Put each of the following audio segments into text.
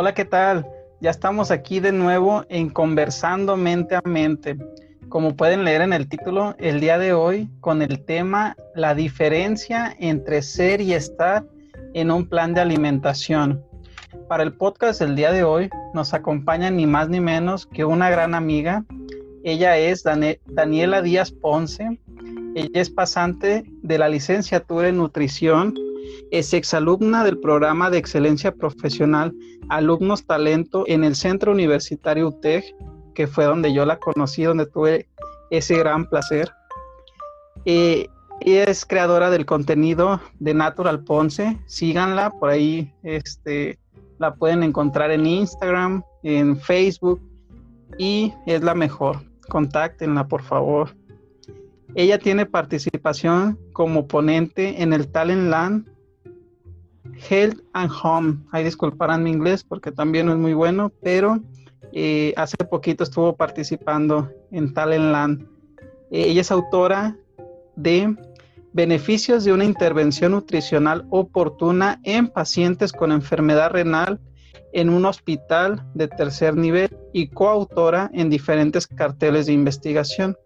Hola, ¿qué tal? Ya estamos aquí de nuevo en Conversando Mente a Mente. Como pueden leer en el título, el día de hoy con el tema La diferencia entre ser y estar en un plan de alimentación. Para el podcast del día de hoy nos acompaña ni más ni menos que una gran amiga. Ella es Daniela Díaz Ponce. Ella es pasante de la licenciatura en nutrición es exalumna del programa de excelencia profesional Alumnos Talento en el Centro Universitario UTEG, que fue donde yo la conocí, donde tuve ese gran placer. Eh, ella es creadora del contenido de Natural Ponce. Síganla, por ahí este, la pueden encontrar en Instagram, en Facebook y es la mejor. Contáctenla, por favor. Ella tiene participación como ponente en el Talent Land Health and Home. Ahí disculparán mi inglés porque también no es muy bueno, pero eh, hace poquito estuvo participando en Talent Land. Eh, ella es autora de Beneficios de una intervención nutricional oportuna en pacientes con enfermedad renal en un hospital de tercer nivel y coautora en diferentes carteles de investigación.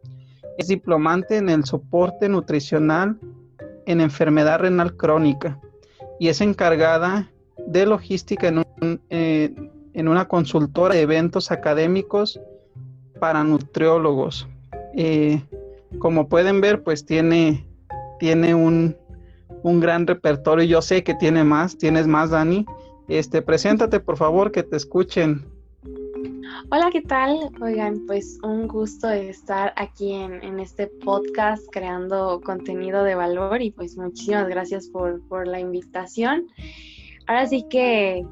Es diplomante en el soporte nutricional en enfermedad renal crónica y es encargada de logística en, eh, en una consultora de eventos académicos para nutriólogos. Eh, como pueden ver, pues tiene, tiene un, un, gran repertorio. Yo sé que tiene más, tienes más, Dani. Este, preséntate, por favor, que te escuchen. Hola, ¿qué tal? Oigan, pues un gusto estar aquí en, este podcast creando contenido de valor y pues muchísimas gracias por, la invitación. Ahora sí que,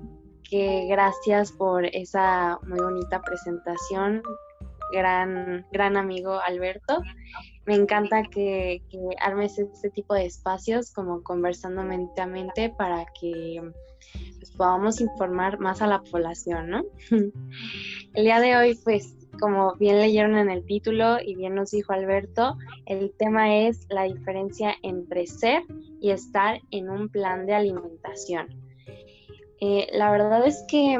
gracias por esa muy bonita presentación, gran, gran amigo Alberto. Me encanta que, que armes este tipo de espacios como conversando mente a mente para que pues, podamos informar más a la población, ¿no? el día de hoy, pues, como bien leyeron en el título y bien nos dijo Alberto, el tema es la diferencia entre ser y estar en un plan de alimentación. Eh, la verdad es que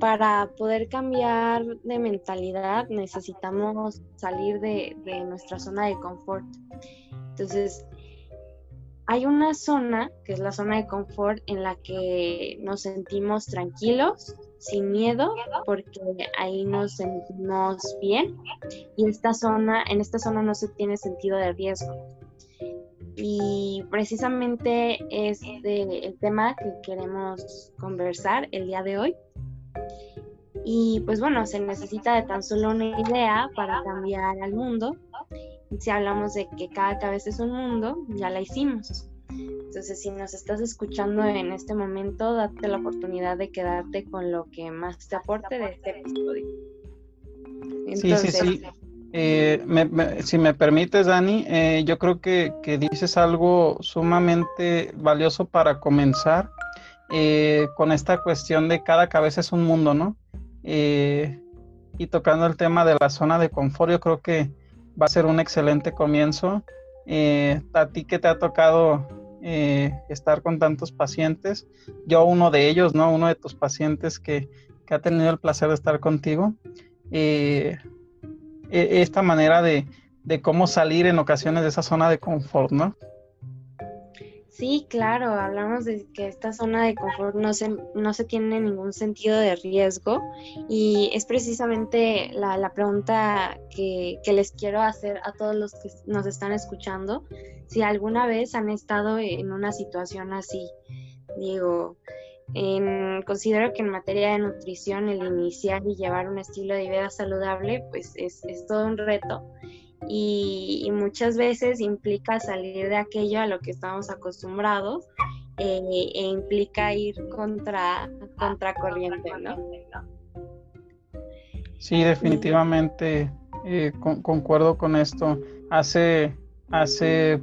para poder cambiar de mentalidad necesitamos salir de, de nuestra zona de confort. Entonces, hay una zona, que es la zona de confort, en la que nos sentimos tranquilos, sin miedo, porque ahí nos sentimos bien. Y esta zona, en esta zona no se tiene sentido de riesgo. Y precisamente es el tema que queremos conversar el día de hoy. Y pues bueno, se necesita de tan solo una idea para cambiar al mundo si hablamos de que cada cabeza es un mundo, ya la hicimos. Entonces, si nos estás escuchando en este momento, date la oportunidad de quedarte con lo que más te aporte de este episodio. sí, sí, sí. Eh, si me permites, Dani, eh, yo creo que, dices algo sumamente valioso para comenzar eh, con esta cuestión de cada cabeza es un mundo, ¿no? y tocando el tema de la zona de confort, yo creo que va a ser un excelente comienzo. Eh, a ti que te ha tocado eh, estar con tantos pacientes, yo uno de ellos, ¿no? Uno de tus pacientes que, ha tenido el placer de estar contigo. Eh, e, esta manera de, de cómo salir en ocasiones de esa zona de confort, ¿no? Sí, claro, hablamos de que esta zona de confort no se, no se tiene ningún sentido de riesgo y es precisamente la, pregunta que, les quiero hacer a todos los que nos están escuchando, si alguna vez han estado en una situación así. Digo, considero que en materia de nutrición el iniciar y llevar un estilo de vida saludable pues es, es todo un reto y, muchas veces implica salir de aquello a lo que estamos acostumbrados eh, e implica ir contra, corriente, ¿no? Sí, definitivamente eh, concuerdo con esto. Hace, hace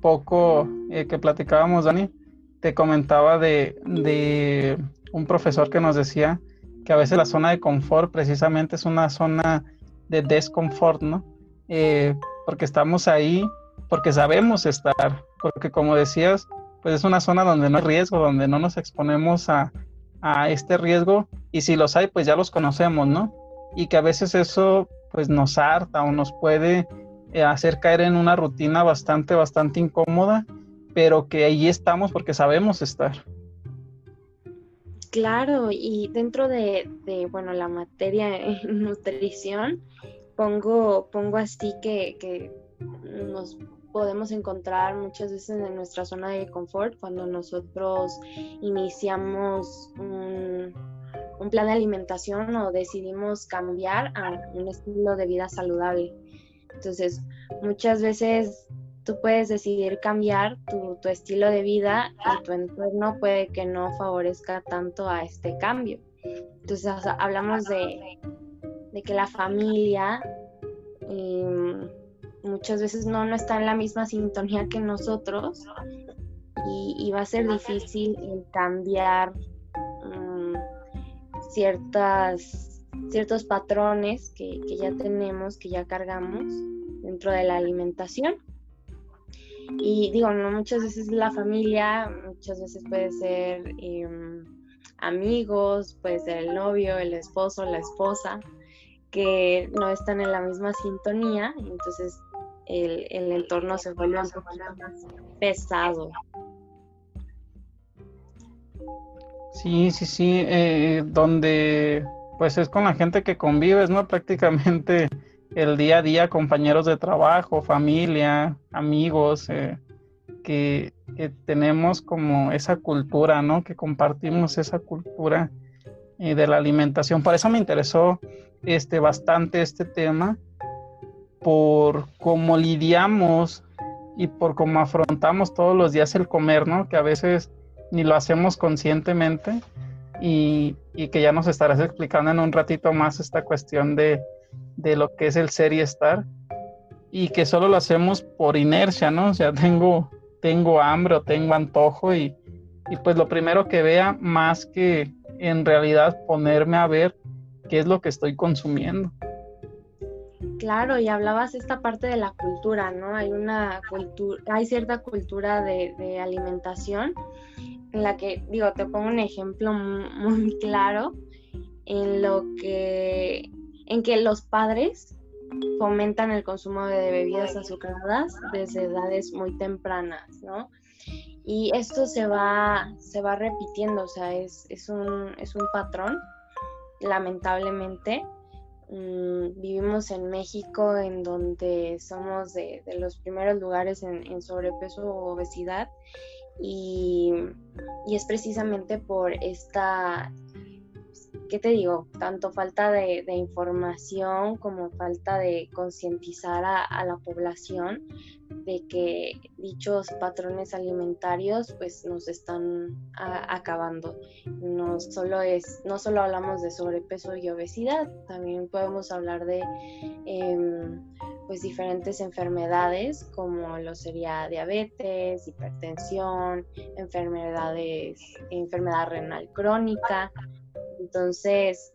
poco eh, que platicábamos, Dani, te comentaba de, de un profesor que nos decía que a veces la zona de confort precisamente es una zona de desconfort, ¿no? Eh, porque estamos ahí, porque sabemos estar, porque como decías, pues es una zona donde no hay riesgo, donde no nos exponemos a, a este riesgo y si los hay, pues ya los conocemos, ¿no? Y que a veces eso pues nos harta o nos puede eh, hacer caer en una rutina bastante, bastante incómoda, pero que ahí estamos porque sabemos estar. Claro, y dentro de, bueno, la materia en nutrición, pongo, pongo así que, nos podemos encontrar muchas veces en nuestra zona de confort cuando nosotros iniciamos un, plan de alimentación o decidimos cambiar a un estilo de vida saludable. Entonces, muchas veces tú puedes decidir cambiar tu, estilo de vida y tu entorno puede que no favorezca tanto a este cambio. Entonces, hablamos de, que la familia... Em, muchas veces no, no está en la misma sintonía que nosotros y, va a ser difícil cambiar mm, ciertas, ciertos patrones que, ya tenemos, que ya cargamos dentro de la alimentación. Y digo, no muchas veces la familia, muchas veces puede ser em, amigos, puede ser el novio, el esposo, la esposa, que no están en la misma sintonía, entonces el, entorno se vuelve más pesado. Sí, sí, sí, eh, donde pues es con la gente que convives, ¿no? Prácticamente el día a día, compañeros de trabajo, familia, amigos, eh, que, tenemos como esa cultura, ¿no? Que compartimos esa cultura de la alimentación. Por eso me interesó este, bastante este tema por cómo lidiamos y por cómo afrontamos todos los días el comer, ¿no? Que a veces ni lo hacemos conscientemente y, que ya nos estarás explicando en un ratito más esta cuestión de, lo que es el ser y estar y que solo lo hacemos por inercia, ¿no? O sea, tengo, tengo hambre o tengo antojo y, y pues lo primero que vea más que en realidad ponerme a ver qué es lo que estoy consumiendo. Claro, y hablabas esta parte de la cultura, ¿no? Hay una cultura, hay cierta cultura de, alimentación en la que, digo, te pongo un ejemplo muy, claro en lo que, en que los padres fomentan el consumo de bebidas azucaradas desde edades muy tempranas, ¿no? Y esto se va, se va repitiendo, o sea, es, es, un, es un patrón, lamentablemente, Mm, vivimos en México, en donde somos de, los primeros lugares en, sobrepeso o obesidad, y, es precisamente por esta, ¿qué te digo? Tanto falta de, información como falta de concientizar a, la población de que dichos patrones alimentarios pues nos están acabando. No solo es, no solo hablamos de sobrepeso y obesidad, también podemos hablar de em, pues diferentes enfermedades como lo sería diabetes, hipertensión, enfermedades, enfermedad renal crónica. Entonces,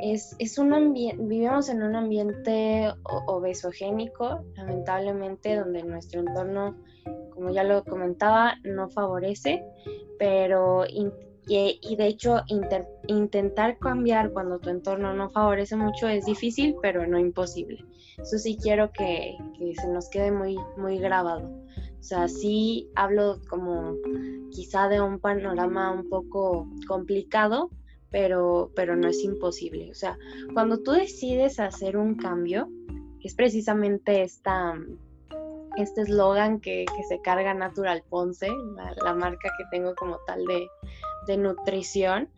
es, un ambiente, vivimos en un ambiente obesogénico, lamentablemente, donde nuestro entorno, como ya lo comentaba, no favorece, pero y, de hecho intentar cambiar cuando tu entorno no favorece mucho es difícil, pero no imposible. Eso sí quiero que, que se nos quede muy, muy grabado. O sea, sí hablo como quizá de un panorama un poco complicado, pero, pero no es imposible. O sea, cuando tú decides hacer un cambio, es precisamente esta, este eslogan que, se carga Natural Ponce, la, marca que tengo como tal de, de nutrición,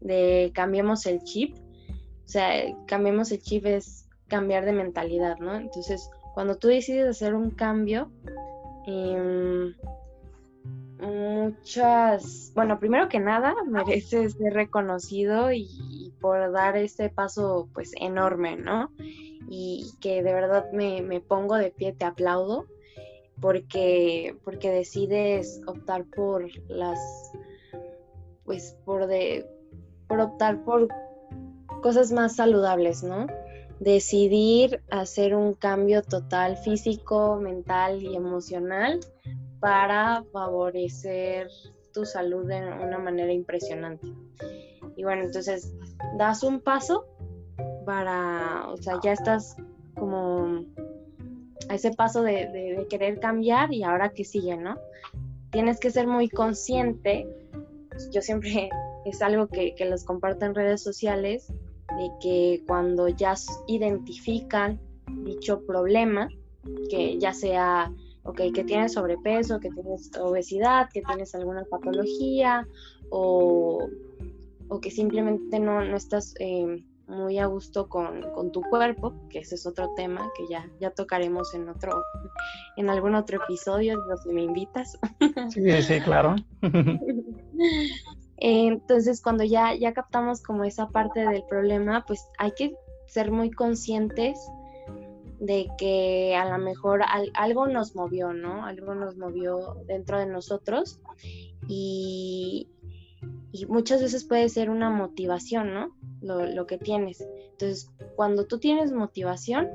de cambiemos el chip. O sea, cambiemos el chip es cambiar de mentalidad, ¿no? Entonces, cuando tú decides hacer un cambio, eh, muchas, bueno, primero que nada, mereces ser reconocido y, por dar este paso pues enorme, ¿no? Y que de verdad me, me, pongo de pie, te aplaudo, porque, porque decides optar por las, pues por de, por optar por cosas más saludables, ¿no? Decidir hacer un cambio total físico, mental y emocional para favorecer tu salud de una manera impresionante. Y bueno, entonces das un paso para, o sea, ya estás como a ese paso de, querer cambiar y ahora que sigue, ¿no? Tienes que ser muy consciente, yo siempre es algo que, que los comparto en redes sociales, de que cuando ya identifican dicho problema, que ya sea, ok, que tienes sobrepeso, que tienes obesidad, que tienes alguna patología o, o que simplemente no, no estás eh, muy a gusto con, tu cuerpo, que ese es otro tema que ya, ya tocaremos en otro, en algún otro episodio, si me invitas. Sí, sí, claro. Entonces, cuando ya, ya captamos como esa parte del problema, pues hay que ser muy conscientes de que a lo mejor algo nos movió, ¿no? Algo nos movió dentro de nosotros y, muchas veces puede ser una motivación, ¿no? Lo, que tienes. Entonces, cuando tú tienes motivación,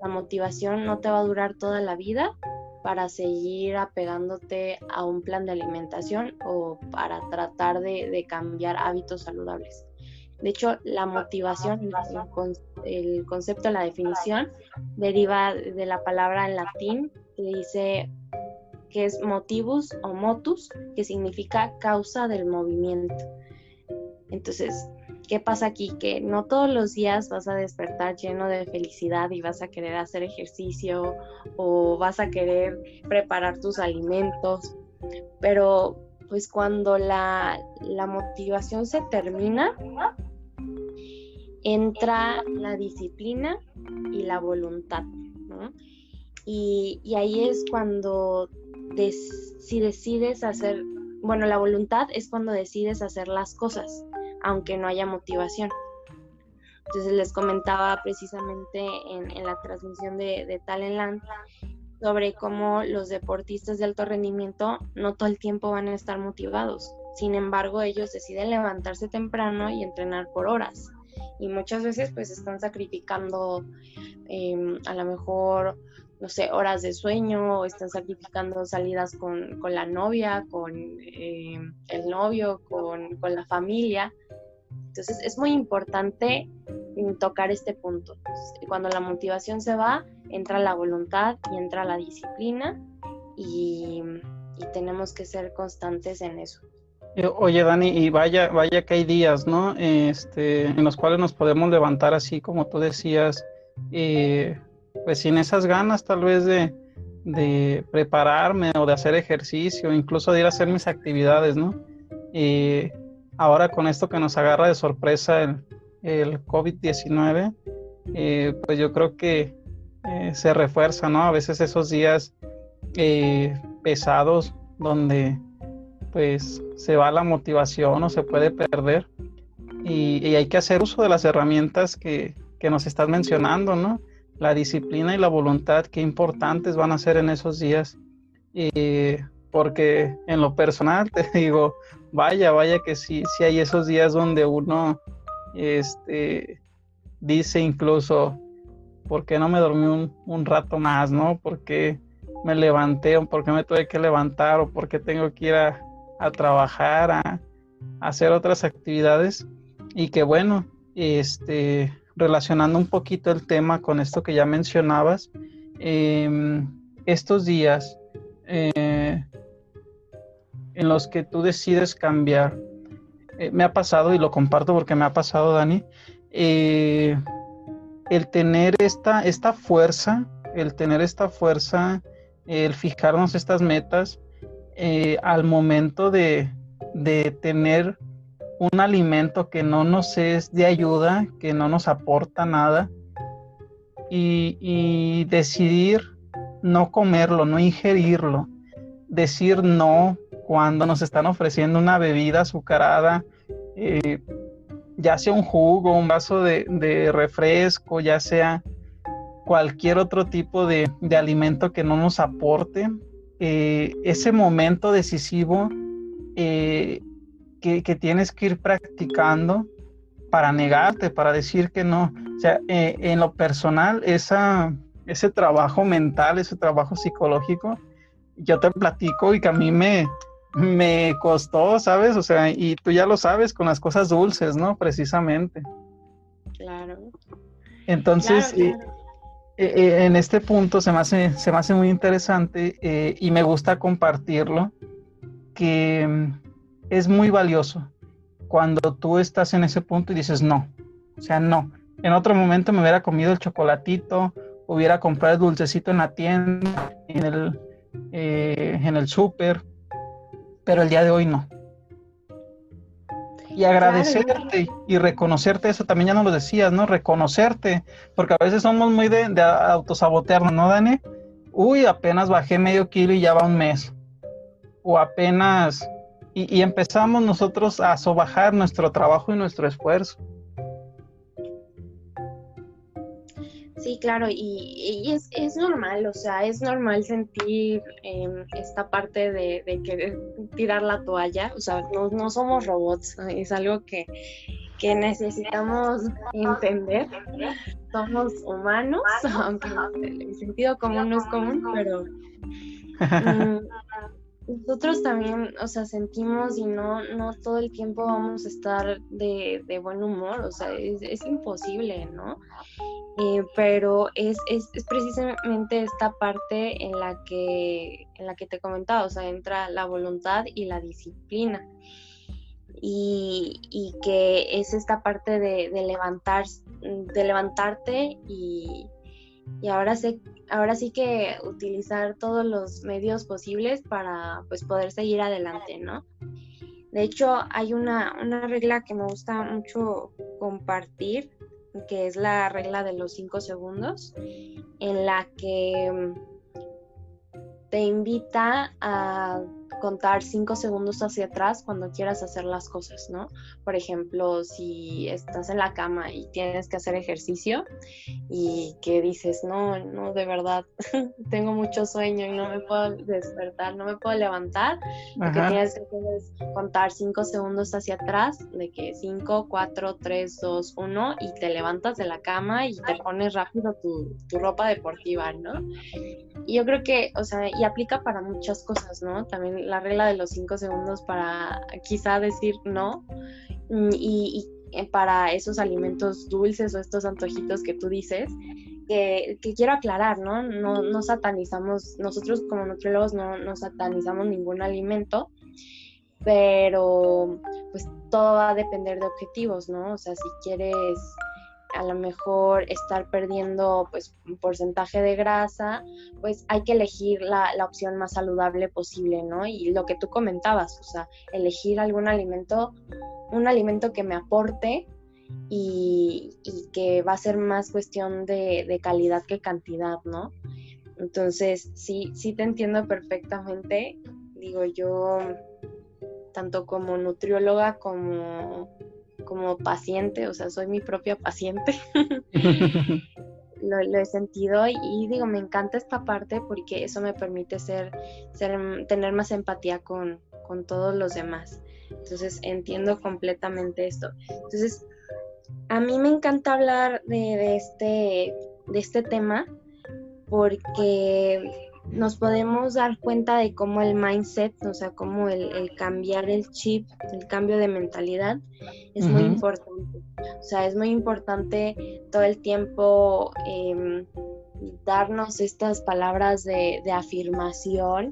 la motivación no te va a durar toda la vida para seguir apegándote a un plan de alimentación o para tratar de, cambiar hábitos saludables. De hecho, la motivación, el, concepto, la definición, deriva de la palabra en latín que dice que es motivus o motus, que significa causa del movimiento. Entonces, ¿qué pasa aquí? Que no todos los días vas a despertar lleno de felicidad y vas a querer hacer ejercicio o vas a querer preparar tus alimentos, pero pues cuando la, motivación se termina, entra la disciplina y la voluntad, Y, y ahí es cuando si decides hacer, bueno, la voluntad es cuando decides hacer las cosas, aunque no haya motivación. Entonces les comentaba precisamente en, la transmisión de, de Talentland sobre cómo los deportistas de alto rendimiento no todo el tiempo van a estar motivados. Sin embargo, ellos deciden levantarse temprano y entrenar por horas. Y muchas veces pues están sacrificando em, a lo mejor no sé, horas de sueño, o están sacrificando salidas con, la novia, con eh, el novio, con, la familia. Entonces es muy importante tocar este punto. Cuando la motivación se va, entra la voluntad y entra la disciplina y, tenemos que ser constantes en eso. Eh, oye, Dani, y vaya, vaya que hay días, ¿no? Este, en los cuales nos podemos levantar así como tú decías, eh, pues sin esas ganas tal vez de, prepararme o de hacer ejercicio, incluso de ir a hacer mis actividades, ¿no? Y ahora con esto que nos agarra de sorpresa el, el COVID-19, eh, pues yo creo que eh, se refuerza, ¿no? A veces esos días eh, pesados donde pues se va la motivación o se puede perder y, hay que hacer uso de las herramientas que, que nos estás mencionando, ¿no? la disciplina y la voluntad, qué importantes van a ser en esos días. porque en lo personal te digo, vaya, vaya que sí, sí hay esos días donde uno este, dice incluso, ¿por qué no me dormí un, rato más, no? ¿Por qué me levanté por qué me tuve que levantar o por qué tengo que ir a, trabajar, a, a, hacer otras actividades? Y que bueno, este, relacionando un poquito el tema con esto que ya mencionabas, em, estos días eh, en los que tú decides cambiar, eh, me ha pasado y lo comparto porque me ha pasado, Dani, eh, el tener esta, esta fuerza, el tener esta fuerza, el fijarnos estas metas, al momento de, de tener un alimento que no nos es de ayuda, que no nos aporta nada, y, decidir no comerlo, no ingerirlo, decir no cuando nos están ofreciendo una bebida azucarada, eh, ya sea un jugo, un vaso de, refresco, ya sea cualquier otro tipo de, alimento que no nos aporte, eh, ese momento decisivo eh, que, tienes que ir practicando para negarte, para decir que no. O sea, en lo personal, esa, ese trabajo mental, ese trabajo psicológico, yo te platico y que a mí me, me costó, ¿sabes? O sea, y tú ya lo sabes con las cosas dulces, ¿no? Precisamente. Claro. Entonces, eh, eh, eh, en este punto se me hace, se me hace muy interesante y me gusta compartirlo, que mm, es muy valioso cuando tú estás en ese punto y dices no, o sea, no. En otro momento me hubiera comido el chocolatito, hubiera comprado el dulcecito en la tienda, en el, en el súper, pero el día de hoy no. Y agradecerte y reconocerte, eso también ya no lo decías, ¿no? Reconocerte, porque a veces somos muy de, de autosabotearnos, ¿no, Dani? Uy, apenas bajé medio kilo y ya va un mes. O apenas... Y, y empezamos nosotros a sobajar nuestro trabajo y nuestro esfuerzo. Sí, claro, y, es, es, normal, o sea, es normal sentir em, esta parte de, de, querer tirar la toalla, o sea, no, no somos robots, es algo que, que, necesitamos entender. Somos humanos, aunque el sentido común no es común, pero mm, nosotros también, o sea, sentimos y no, no todo el tiempo vamos a estar de, de buen humor, o sea, es, imposible, ¿no? Eh, pero es, es, es, precisamente esta parte en la, que, en la que te comentaba, o sea, entra la voluntad y la disciplina. Y, y que es esta parte de, de, levantar, de levantarte y, y ahora, sé, ahora sí que utilizar todos los medios posibles para pues, poder seguir adelante, ¿no? De hecho, hay una, una regla que me gusta mucho compartir, que es la regla de los cinco segundos, en la que mm, te invita a contar cinco segundos hacia atrás cuando quieras hacer las cosas, ¿no? Por ejemplo, si estás en la cama y tienes que hacer ejercicio y que dices, no, no, de verdad, tengo mucho sueño y no me puedo despertar, no me puedo levantar, lo que tienes que hacer es contar cinco segundos hacia atrás, de que cinco, cuatro, tres, dos, uno, y te levantas de la cama y te pones rápido tu, tu ropa deportiva, ¿no? Y yo creo que, o sea, y aplica para muchas cosas, ¿no? También la regla de los cinco segundos para quizá decir no mm, y, eh, para esos alimentos dulces o estos antojitos que tú dices, que, quiero aclarar, ¿no? ¿no? No satanizamos, nosotros como nutriólogos no, no satanizamos ningún alimento, pero pues todo va a depender de objetivos, ¿no? O sea, si quieres a lo mejor estar perdiendo pues un porcentaje de grasa, pues hay que elegir la, opción más saludable posible, ¿no? Y lo que tú comentabas, o sea, elegir algún alimento, un alimento que me aporte y, que va a ser más cuestión de, de, calidad que cantidad, ¿no? Entonces, sí, sí te entiendo perfectamente. Digo, yo, tanto como nutrióloga como como paciente, o sea, soy mi propia paciente. lo, he sentido y, digo, me encanta esta parte porque eso me permite ser, ser tener más empatía con, con todos los demás. Entonces entiendo completamente esto. Entonces, a mí me encanta hablar de, de, este, de este tema porque nos podemos dar cuenta de cómo el mindset, o sea, cómo el, cambiar el chip, el cambio de mentalidad es muy importante. O sea, es muy importante todo el tiempo em, darnos estas palabras de, afirmación,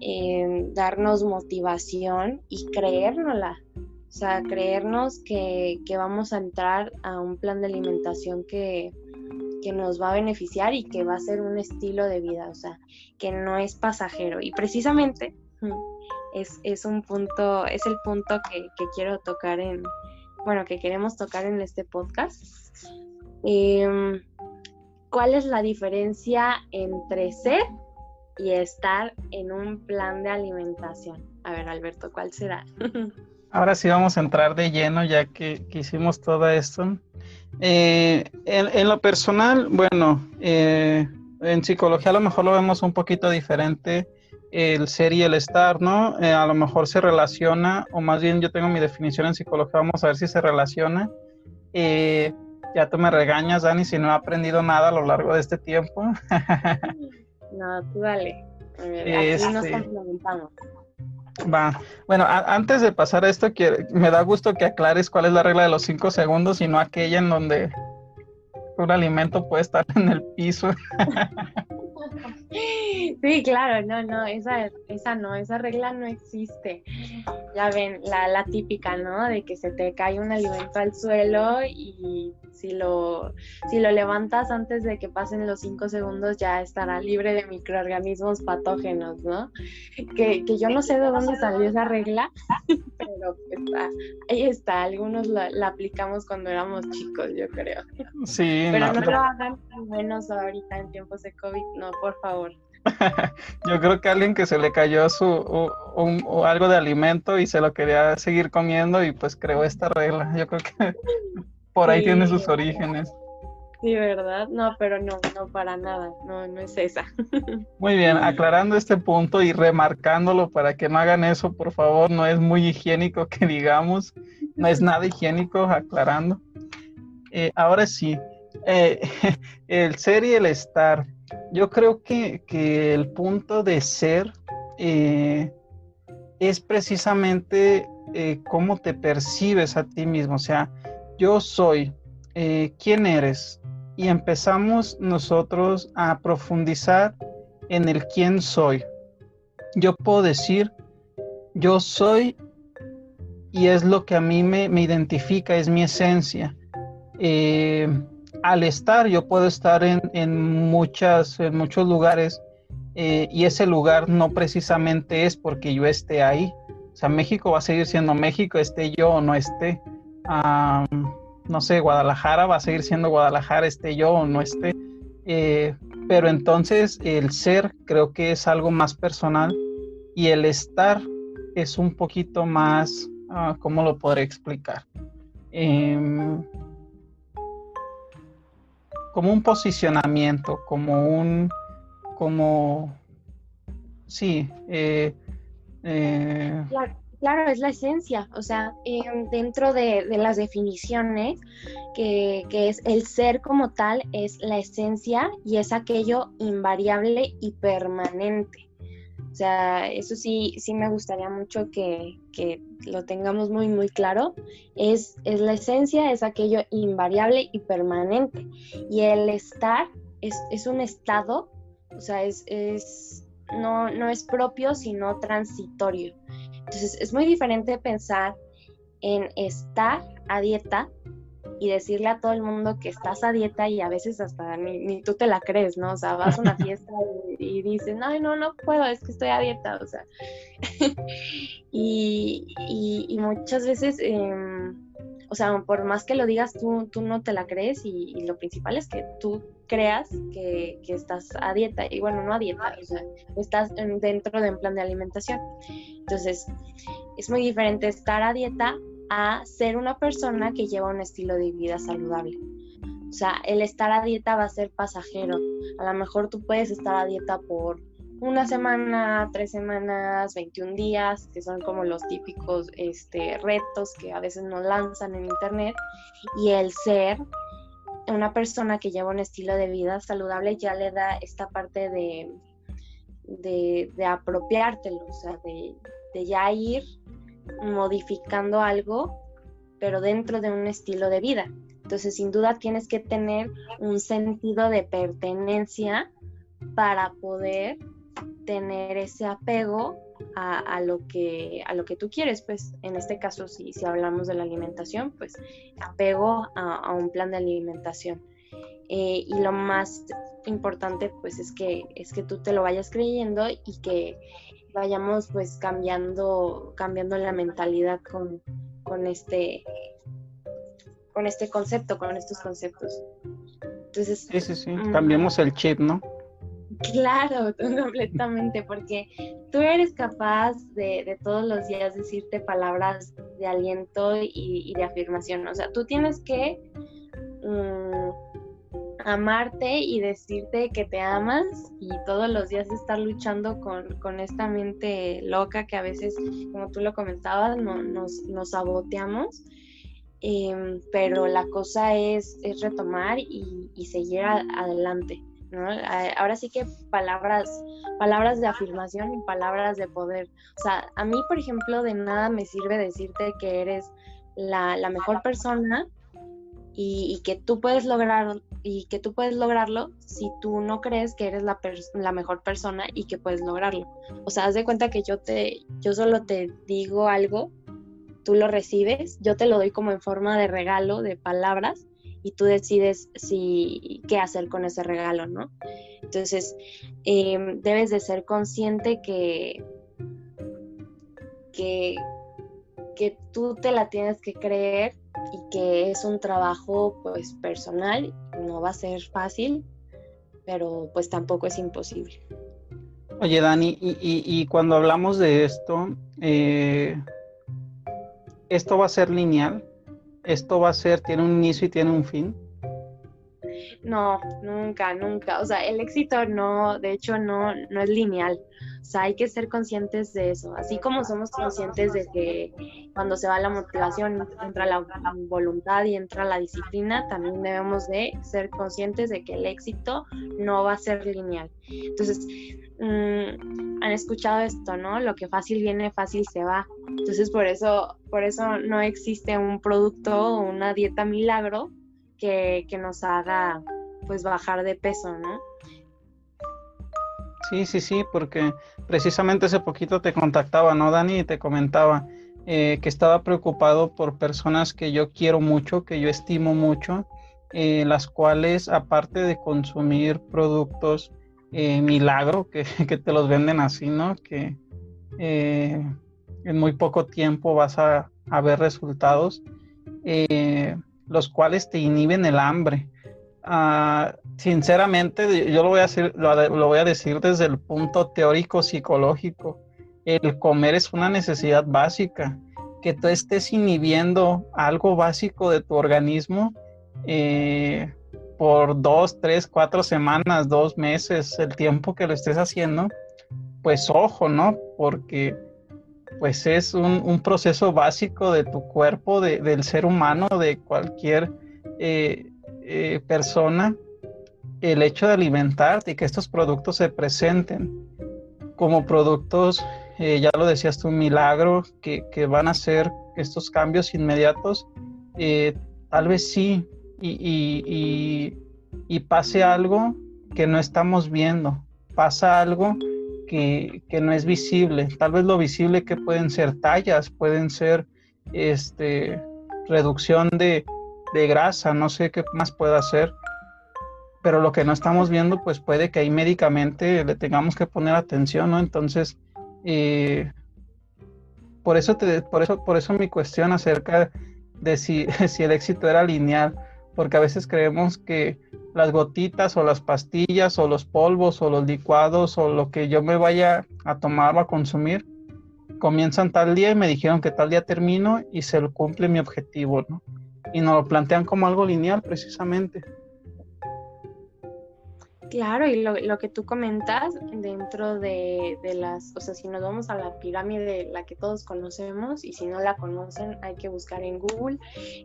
em, darnos motivación y creérnosla. O sea, creernos que, que vamos a entrar a un plan de alimentación que, que nos va a beneficiar y que va a ser un estilo de vida, o sea, que no es pasajero. Y precisamente es, es un punto, es el punto que, quiero tocar en, bueno, que queremos tocar en este podcast. Em, ¿Cuál es la diferencia entre ser y estar en un plan de alimentación? A ver, Alberto, ¿cuál será? Ahora sí vamos a entrar de lleno ya que, que hicimos todo esto. Eh, en, lo personal, bueno, eh, en psicología a lo mejor lo vemos un poquito diferente el ser y el estar, ¿no? Eh, a lo mejor se relaciona, o más bien yo tengo mi definición en psicología, vamos a ver si se relaciona. ya tú me regañas, Dani, si no he aprendido nada a lo largo de este tiempo. no, tú dale. Aquí nos este, complementamos. Va. Bueno, antes de pasar a esto, me da gusto que aclares cuál es la regla de los cinco segundos y no aquella en donde un alimento puede estar en el piso. Sí, claro, no, no, esa, esa no, esa regla no existe. Ya ven, la, la típica, ¿no? De que se te cae un alimento al suelo y si lo, si lo levantas antes de que pasen los cinco segundos ya estará libre de microorganismos patógenos, ¿no? Que, yo no sé de dónde salió esa regla, pero está, ahí está, algunos la, aplicamos cuando éramos chicos, yo creo. Sí, pero no, lo hagan menos ahorita en tiempos de COVID, no, por favor. Yo creo que alguien que se le cayó su o, algo de alimento y se lo quería seguir comiendo y pues creó esta regla. Yo creo que por ahí tiene sus orígenes. Sí, ¿verdad? No, pero no, no para nada, no, no es esa. Muy bien, aclarando este punto y remarcándolo para que no hagan eso, por favor, no es muy higiénico que digamos, no es nada higiénico, aclarando. Eh, ahora sí, eh, el ser y el estar. Yo creo que, el punto de ser eh, es precisamente cómo te percibes a ti mismo, o sea, yo soy, eh, quién eres. Y empezamos nosotros a profundizar en el quién soy. Yo puedo decir, yo soy y es lo que a mí me, identifica, es mi esencia. Eh, al estar, yo puedo estar en, muchas, en muchos lugares eh, y ese lugar no precisamente es porque yo esté ahí. O sea, México va a seguir siendo México, esté yo o no esté no sé, Guadalajara va a seguir siendo Guadalajara, esté yo o no esté. Eh, pero entonces el ser creo que es algo más personal y el estar es un poquito más, uh, ¿cómo lo podré explicar? Em, como un posicionamiento, como un, como, sí, eh, eh es la esencia, o sea, em, dentro de, las definiciones, que, es el ser como tal, es la esencia y es aquello invariable y permanente. O sea, eso sí, sí me gustaría mucho que, lo tengamos muy, muy claro. Es, es, la esencia, es aquello invariable y permanente. Y el estar es, un estado, o sea, es, es, no, no es propio, sino transitorio. Entonces es muy diferente pensar en estar a dieta y decirle a todo el mundo que estás a dieta y a veces hasta ni, tú te la crees, ¿no? O sea, vas a una fiesta y, dices, no, no, no puedo, es que estoy a dieta, o sea. y, muchas veces, em, o sea, por más que lo digas, tú, tú no te la crees y, lo principal es que tú creas que, que, estás a dieta, y bueno, no a dieta, o sea, estás dentro de un plan de alimentación. Entonces, es muy diferente estar a dieta a ser una persona que lleva un estilo de vida saludable. O sea, el estar a dieta va a ser pasajero. A lo mejor tú puedes estar a dieta por una semana, tres semanas, 21 días, que son como los típicos este, retos que a veces nos lanzan en internet. Y el ser una persona que lleva un estilo de vida saludable ya le da esta parte de, de, apropiártelo, o sea, de ya ir modificando algo, pero dentro de un estilo de vida. Entonces, sin duda tienes que tener un sentido de pertenencia para poder tener ese apego a, lo, que, a lo que tú quieres. Pues en este caso, si, si hablamos de la alimentación, pues apego a, un plan de alimentación. Eh, y lo más importante, pues es que, es que tú te lo vayas creyendo y que vayamos pues cambiando, cambiando la mentalidad con, con este con este concepto, con estos conceptos. Entonces, sí, sí, sí. Mm, cambiemos el chip, ¿no? Claro, completamente, porque tú eres capaz de, de, todos los días decirte palabras de aliento y, de afirmación. O sea, tú tienes que mm, amarte y decirte que te amas y todos los días estar luchando con, esta mente loca que a veces, como tú lo comentabas, nos, nos saboteamos. Em, pero la cosa es, es retomar y, seguir adelante. ¿No? Ahora sí que palabras, palabras de afirmación y palabras de poder. O sea, a mí, por ejemplo, de nada me sirve decirte que eres la, mejor persona y, que tú puedes lograr y que tú puedes lograrlo si tú no crees que eres la, la, mejor persona y que puedes lograrlo. O sea, haz de cuenta que yo te yo solo te digo algo, tú lo recibes, yo te lo doy como en forma de regalo, de palabras y tú decides si qué hacer con ese regalo, ¿no? Entonces, em, debes de ser consciente que, que, que tú te la tienes que creer y que es un trabajo pues personal, no va a ser fácil, pero pues tampoco es imposible. Oye Dani, y, cuando hablamos de esto, eh, ¿esto va a ser lineal? ¿Esto va a ser, tiene un inicio y tiene un fin? No, nunca, nunca. O sea, el éxito no, de hecho, no, no es lineal. Sea, hay que ser conscientes de eso. Así como somos conscientes de que cuando se va la motivación entra la, voluntad y entra la disciplina, también debemos de ser conscientes de que el éxito no va a ser lineal. Entonces, mm, han escuchado esto, ¿no? Lo que fácil viene, fácil se va. Entonces, por eso, por eso no existe un producto o una dieta milagro que, que nos haga pues bajar de peso, ¿no? Sí, sí, sí, porque precisamente hace poquito te contactaba, ¿no, Dani? Y te comentaba eh, que estaba preocupado por personas que yo quiero mucho, que yo estimo mucho, eh, las cuales, aparte de consumir productos eh, milagro, que, que, te los venden así, ¿no? Que en muy poco tiempo vas a, a ver resultados, los cuales te inhiben el hambre. Ah, sinceramente, yo lo voy, a decir, lo, voy a decir desde el punto teórico psicológico. El comer es una necesidad básica. Que tú estés inhibiendo algo básico de tu organismo eh, por dos, tres, cuatro semanas, dos meses, el tiempo que lo estés haciendo, pues ojo, ¿no? Porque pues es un, proceso básico de tu cuerpo, del ser humano, de cualquier eh, eh, persona el hecho de alimentarte y que estos productos se presenten como productos, eh, ya lo decías tú, un milagro, que, van a ser estos cambios inmediatos, eh, tal vez sí, y, pase algo que no estamos viendo, pasa algo que, que, no es visible, tal vez lo visible que pueden ser tallas, pueden ser este, reducción de, de grasa, no sé qué más pueda hacer, pero lo que no estamos viendo, pues puede que ahí médicamente le tengamos que poner atención, ¿no? Entonces, eh, por eso te, por eso, por eso mi cuestión acerca de si, si el éxito era lineal, porque a veces creemos que las gotitas o las pastillas o los polvos o los licuados o lo que yo me vaya a tomar o a consumir comienzan tal día y me dijeron que tal día termino y se cumple mi objetivo, ¿no? Y nos lo plantean como algo lineal precisamente. Claro, y lo, que tú comentas dentro de, las, o sea, si nos vamos a la pirámide, la que todos conocemos, y si no la conocen, hay que buscar en Google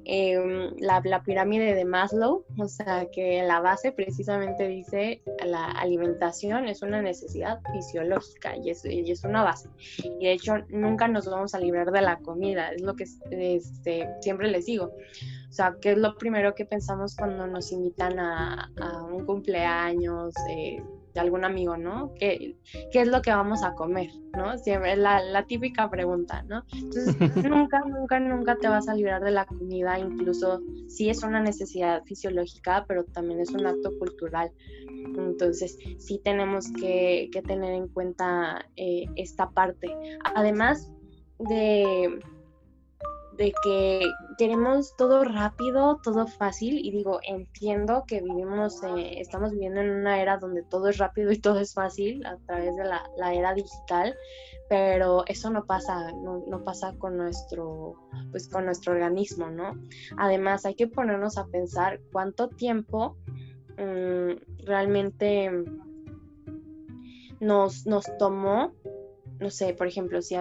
em, la, pirámide de Maslow, o sea, que la base precisamente dice la alimentación es una necesidad fisiológica y es, y es una base. Y de hecho, nunca nos vamos a librar de la comida, es lo que este, siempre les digo. O sea, ¿qué es lo primero que pensamos cuando nos invitan a, un cumpleaños de algún amigo, ¿no? ¿Qué, ¿Qué, es lo que vamos a comer, ¿no? Siempre es la, la típica pregunta, ¿no? Entonces, nunca, nunca, nunca te vas a librar de la comida, incluso si es una necesidad fisiológica, pero también es un acto cultural. Entonces, sí tenemos que, que tener en cuenta eh, esta parte. Además de de que queremos todo rápido, todo fácil y digo, entiendo que vivimos, eh, estamos viviendo en una era donde todo es rápido y todo es fácil a través de la, era digital, pero eso no pasa, no, pasa con nuestro, pues con nuestro organismo, ¿no? Además hay que ponernos a pensar cuánto tiempo mm, realmente nos, nos tomó no sé, por ejemplo, si,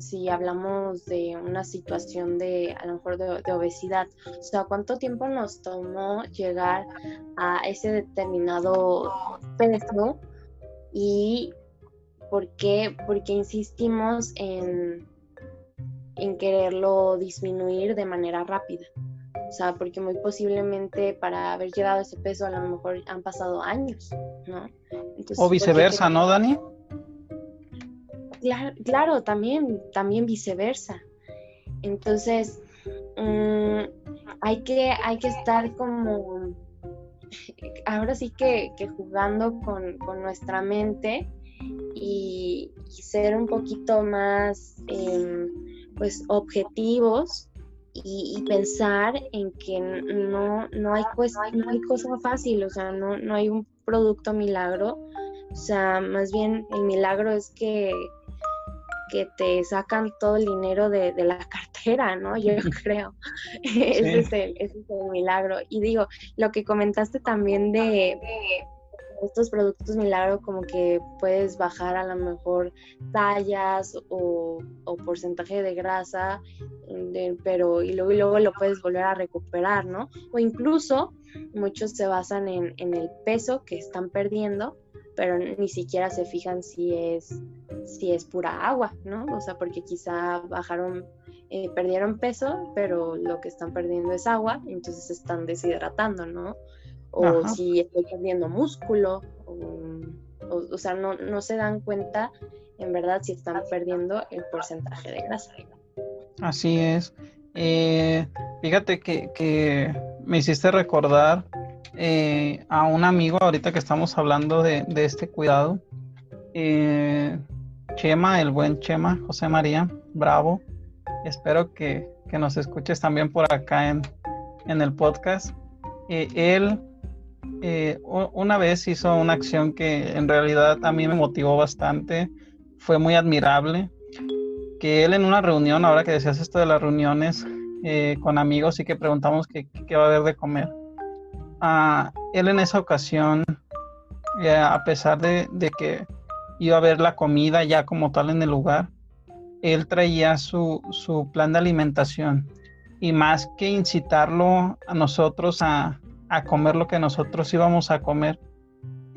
si hablamos de una situación de, a lo mejor, de, obesidad, o sea, ¿cuánto tiempo nos tomó llegar a ese determinado peso y por qué, porque insistimos en, en quererlo disminuir de manera rápida? O sea, porque muy posiblemente para haber llegado a ese peso a lo mejor han pasado años, ¿no? o viceversa, ¿no, Dani? Claro, también, también viceversa. Entonces, mm, hay, que, hay que estar como, ahora sí que, jugando con, nuestra mente y, ser un poquito más, em, pues, objetivos y, pensar en que no, no, hay, no hay cosa fácil, o sea, no, no hay un producto milagro. O sea, más bien el milagro es que que te sacan todo el dinero de, la cartera, ¿no? Yo creo. ese, es el, ese, es el, milagro. Y digo, lo que comentaste también de, estos productos milagro, como que puedes bajar a lo mejor tallas o, porcentaje de grasa, pero y luego, y luego lo puedes volver a recuperar, ¿no? O incluso muchos se basan en, en el peso que están perdiendo pero ni siquiera se fijan si es, si es pura agua, ¿no? O sea, porque quizá bajaron, eh, perdieron peso, pero lo que están perdiendo es agua, entonces se están deshidratando, ¿no? O si estoy perdiendo músculo, o, sea, no, no se dan cuenta en verdad si están perdiendo el porcentaje de grasa. Así es. Eh, fíjate que, que, me hiciste recordar eh, a un amigo ahorita que estamos hablando de, este cuidado. Eh, Chema, el buen Chema, José María, bravo. Espero que, nos escuches también por acá en, el podcast. Eh, él una vez hizo una acción que en realidad a mí me motivó bastante, fue muy admirable, que él en una reunión, ahora que decías esto de las reuniones con amigos y que preguntamos qué va a haber de comer, él en esa ocasión, eh, a pesar de, que iba a ver la comida ya como tal en el lugar, él traía su, plan de alimentación. Y más que incitarlo a nosotros a, comer lo que nosotros íbamos a comer,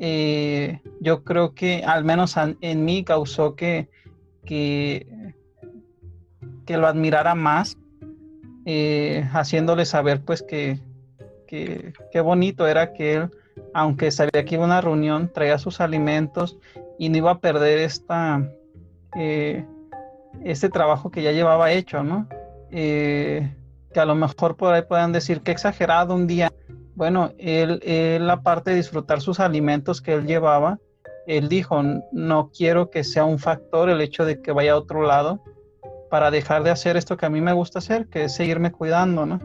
eh, yo creo que al menos en mí causó que, que, que lo admirara más, eh, haciéndole saber pues que, qué bonito era que él, aunque sabía que iba a una reunión, traía sus alimentos y no iba a perder esta, eh, este trabajo que ya llevaba hecho, ¿no? Eh, que a lo mejor por ahí puedan decir que exagerado un día. Bueno, él, él, aparte de disfrutar sus alimentos que él llevaba, él dijo, no quiero que sea un factor el hecho de que vaya a otro lado para dejar de hacer esto que a mí me gusta hacer, que es seguirme cuidando, ¿no?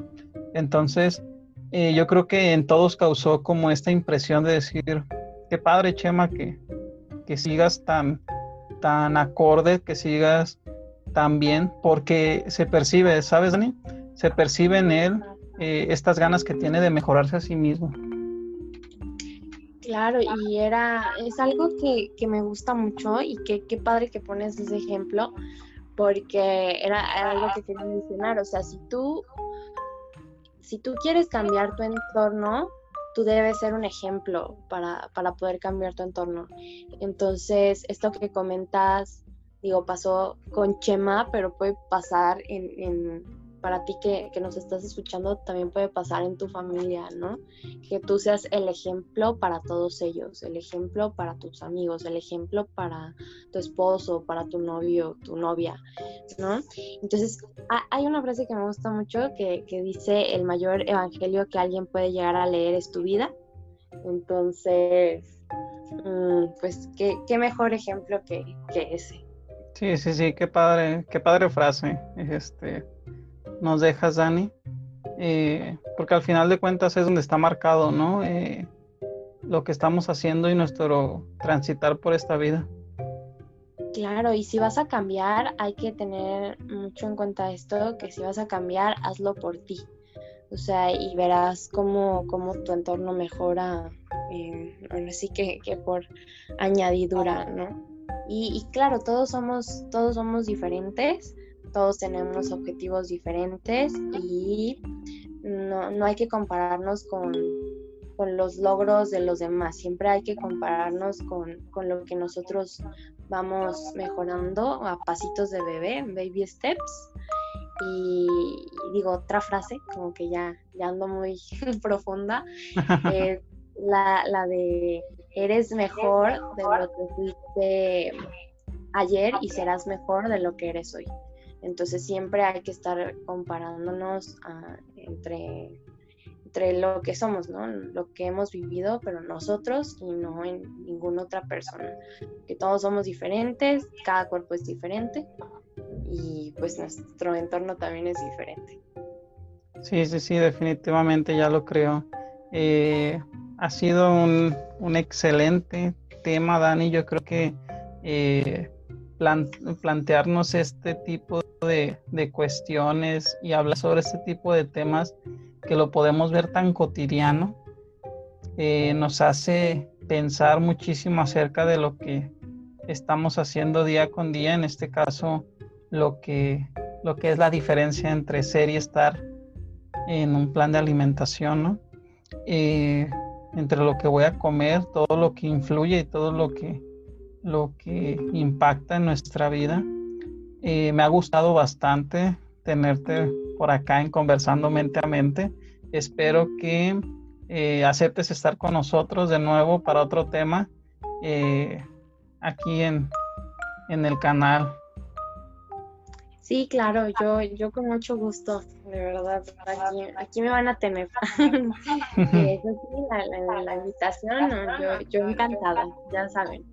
Entonces, eh, yo creo que en todos causó como esta impresión de decir, qué padre, Chema, que, que sigas tan, tan acorde, que sigas tan bien, porque se percibe, ¿sabes, Dani? Se percibe en él eh, estas ganas que tiene de mejorarse a sí mismo. Claro, y era, es algo que, que me gusta mucho y que qué padre que pones ese ejemplo, porque era algo que quería mencionar, o sea, si tú si tú quieres cambiar tu entorno, tú debes ser un ejemplo para, poder cambiar tu entorno. Entonces, esto que comentas, digo, pasó con Chema, pero puede pasar en para ti que, nos estás escuchando también puede pasar en tu familia, ¿no? Que tú seas el ejemplo para todos ellos, el ejemplo para tus amigos, el ejemplo para tu esposo, para tu novio, tu novia, ¿no? Entonces, hay una frase que me gusta mucho que, dice, el mayor evangelio que alguien puede llegar a leer es tu vida. Entonces, mm, pues, ¿qué, mejor ejemplo que, que ese. Sí, sí, sí, qué padre, qué padre frase. Este, nos dejas, Dani, eh, porque al final de cuentas es donde está marcado, ¿no? Eh, lo que estamos haciendo y nuestro transitar por esta vida. Claro, y si vas a cambiar, hay que tener mucho en cuenta esto, que si vas a cambiar, hazlo por ti. O sea, y verás cómo, cómo tu entorno mejora, eh, que, que por añadidura, ¿no? Y, claro, todos somos, todos somos diferentes, todos tenemos objetivos diferentes y no, no hay que compararnos con, con, los logros de los demás, siempre hay que compararnos con, con, lo que nosotros vamos mejorando a pasitos de bebé, baby steps. Y, digo otra frase, como que ya, ya ando muy profunda, eh, la, la de eres mejor de lo que fuiste ayer y serás mejor de lo que eres hoy. Entonces siempre hay que estar comparándonos entre, entre lo que somos, ¿no? Lo que hemos vivido, pero nosotros y no en ninguna otra persona. Que todos somos diferentes, cada cuerpo es diferente y pues nuestro entorno también es diferente. Sí, sí, sí, definitivamente ya lo creo. Eh, ha sido un, excelente tema, Dani. Yo creo que eh, plantearnos este tipo de, cuestiones y hablar sobre este tipo de temas que lo podemos ver tan cotidiano, eh, nos hace pensar muchísimo acerca de lo que estamos haciendo día con día, en este caso lo que, lo que es la diferencia entre ser y estar en un plan de alimentación, ¿no? Eh, entre lo que voy a comer, todo lo que influye y todo lo que, lo que impacta en nuestra vida. Eh, me ha gustado bastante tenerte por acá en Conversando Mente a Mente. Espero que eh, aceptes estar con nosotros de nuevo para otro tema eh, aquí en, en el canal. Sí, claro, yo, yo con mucho gusto, de verdad, aquí, me van a tener. eh, la, la, invitación, yo, yo encantada, ya saben.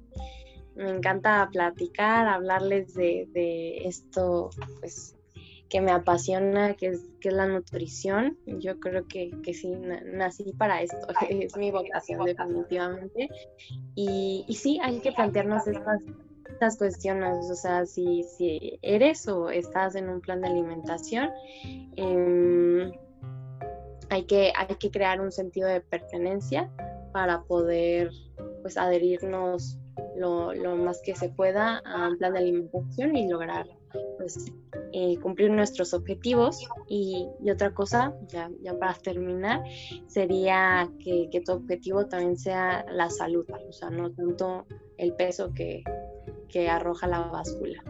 Me encanta platicar, hablarles de, de esto, pues, que me apasiona, que es, que es la nutrición. Yo creo que, que sí, nací para esto, es mi vocación definitivamente. Y, y sí, hay que plantearnos estas estas cuestiones, o sea, si, si eres o estás en un plan de alimentación, em, hay, que, hay que crear un sentido de pertenencia para poder pues adherirnos lo, más que se pueda a plan de alimentación y lograr pues, eh, cumplir nuestros objetivos. Y, otra cosa, ya, ya, para terminar, sería que, tu objetivo también sea la salud, o sea, no tanto el peso que arroja la báscula.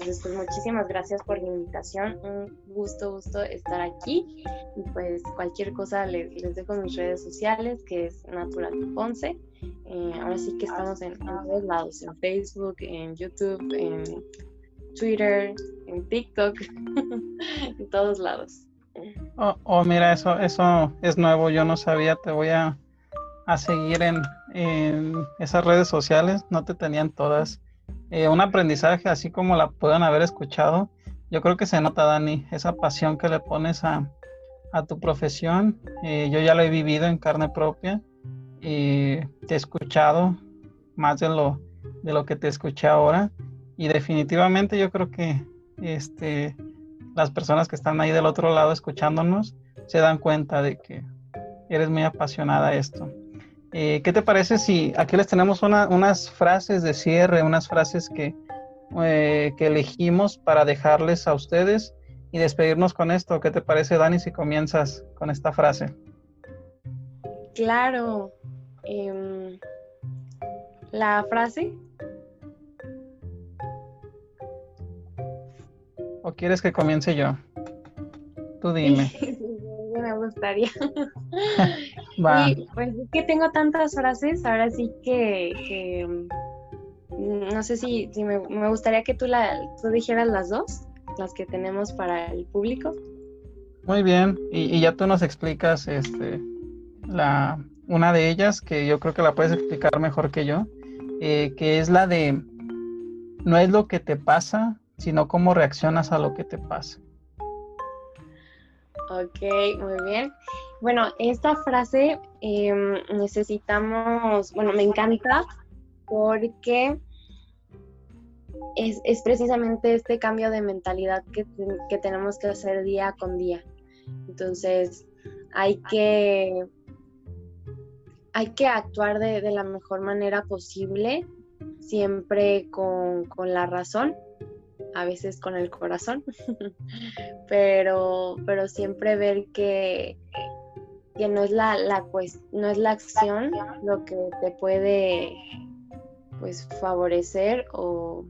Entonces, pues muchísimas gracias por la invitación. Un gusto, gusto estar aquí. Y pues cualquier cosa les, dejo mis redes sociales, que es Natural Ponce. Eh, ahora sí que estamos en, todos lados, en Facebook, en YouTube, en Twitter, en TikTok, en todos lados. Oh, oh, mira, eso, eso es nuevo, yo no sabía, te voy a, a seguir en, en esas redes sociales, no te tenían todas. Eh, un aprendizaje así como la puedan haber escuchado. Yo creo que se nota, Dani, esa pasión que le pones a, tu profesión. Eh, yo ya lo he vivido en carne propia y te he escuchado más de lo, de lo que te escuché ahora. Y definitivamente yo creo que este, las personas que están ahí del otro lado escuchándonos se dan cuenta de que eres muy apasionada a esto. Eh, ¿Qué te parece si aquí les tenemos unas frases de cierre, unas frases que, eh, que elegimos para dejarles a ustedes y despedirnos con esto? ¿Qué te parece, Dani, si comienzas con esta frase? Claro. Em, la frase. ¿O quieres que comience yo? Tú dime. me gustaría. Y pues es que tengo tantas frases, ahora sí que, mm, no sé si, si me, gustaría que tú, la, tú dijeras las dos, las que tenemos para el público. Muy bien, y, ya tú nos explicas este, la, una de ellas, que yo creo que la puedes explicar mejor que yo, eh, que es la de, no es lo que te pasa, sino cómo reaccionas a lo que te pasa. Ok, muy bien. Bueno, esta frase em, necesitamos, bueno, me encanta porque es, precisamente este cambio de mentalidad que, tenemos que hacer día con día. Entonces, hay que, hay que actuar de, de la mejor manera posible siempre con, la razón, a veces con el corazón, pero, pero siempre ver que, que no, es la, la no es la acción lo que te puede pues favorecer o,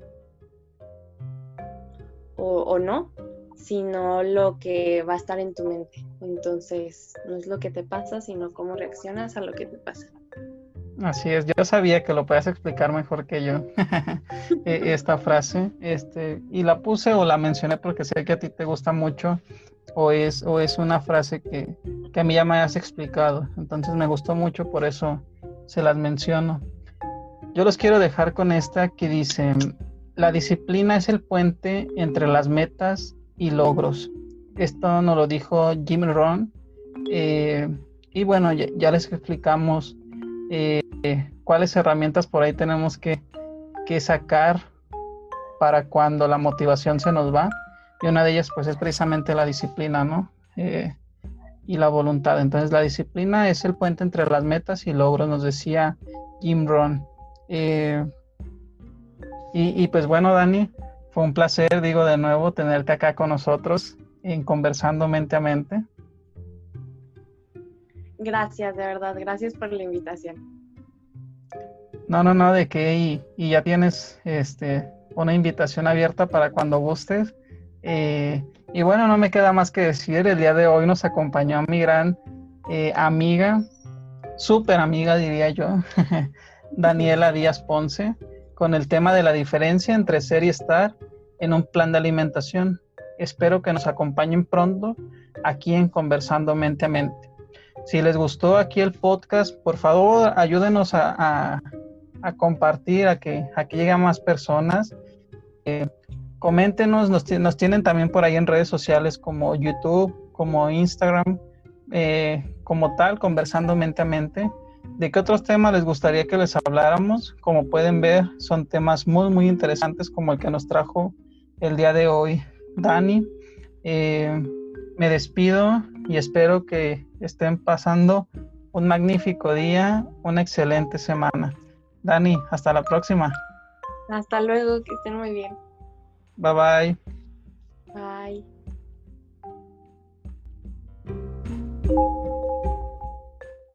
o, no, sino lo que va a estar en tu mente. Entonces, no es lo que te pasa, sino cómo reaccionas a lo que te pasa. Así es, yo sabía que lo podías explicar mejor que yo, e, esta frase, este, y la puse o la mencioné porque sé que a ti te gusta mucho, o es, o es una frase que, que a mí ya me has explicado, entonces me gustó mucho, por eso se las menciono. Yo los quiero dejar con esta que dice, la disciplina es el puente entre las metas y logros. Esto nos lo dijo Jim Rohn. Eh, y bueno, ya, les explicamos eh, cuáles herramientas por ahí tenemos que, sacar para cuando la motivación se nos va. Y una de ellas pues es precisamente la disciplina, ¿no? Eh, y la voluntad. Entonces la disciplina es el puente entre las metas y logros, nos decía Jim Rohn. Y, pues bueno, Dani, fue un placer, digo de nuevo, tenerte acá con nosotros en Conversando Mente a Mente. Gracias, de verdad, gracias por la invitación. No, no, no, de qué, y, ya tienes este, una invitación abierta para cuando gustes. Eh, y bueno, no me queda más que decir, el día de hoy nos acompañó mi gran eh, amiga, súper amiga diría yo, Daniela Díaz Ponce con el tema de la diferencia entre ser y estar en un plan de alimentación. Espero que nos acompañen pronto aquí en Conversando Mente a Mente. Si les gustó aquí el podcast, por favor ayúdenos a, compartir, a que, a que lleguen más personas. Eh, coméntenos, nos, tienen también por ahí en redes sociales como YouTube, como Instagram, eh, como tal, Conversando Mente a Mente. ¿De qué otros temas les gustaría que les habláramos? Como pueden ver, son temas muy, muy interesantes como el que nos trajo el día de hoy Dani. Eh, me despido y espero que estén pasando un magnífico día, una excelente semana. Dani, hasta la próxima. Hasta luego, que estén muy bien. Bye bye. Bye.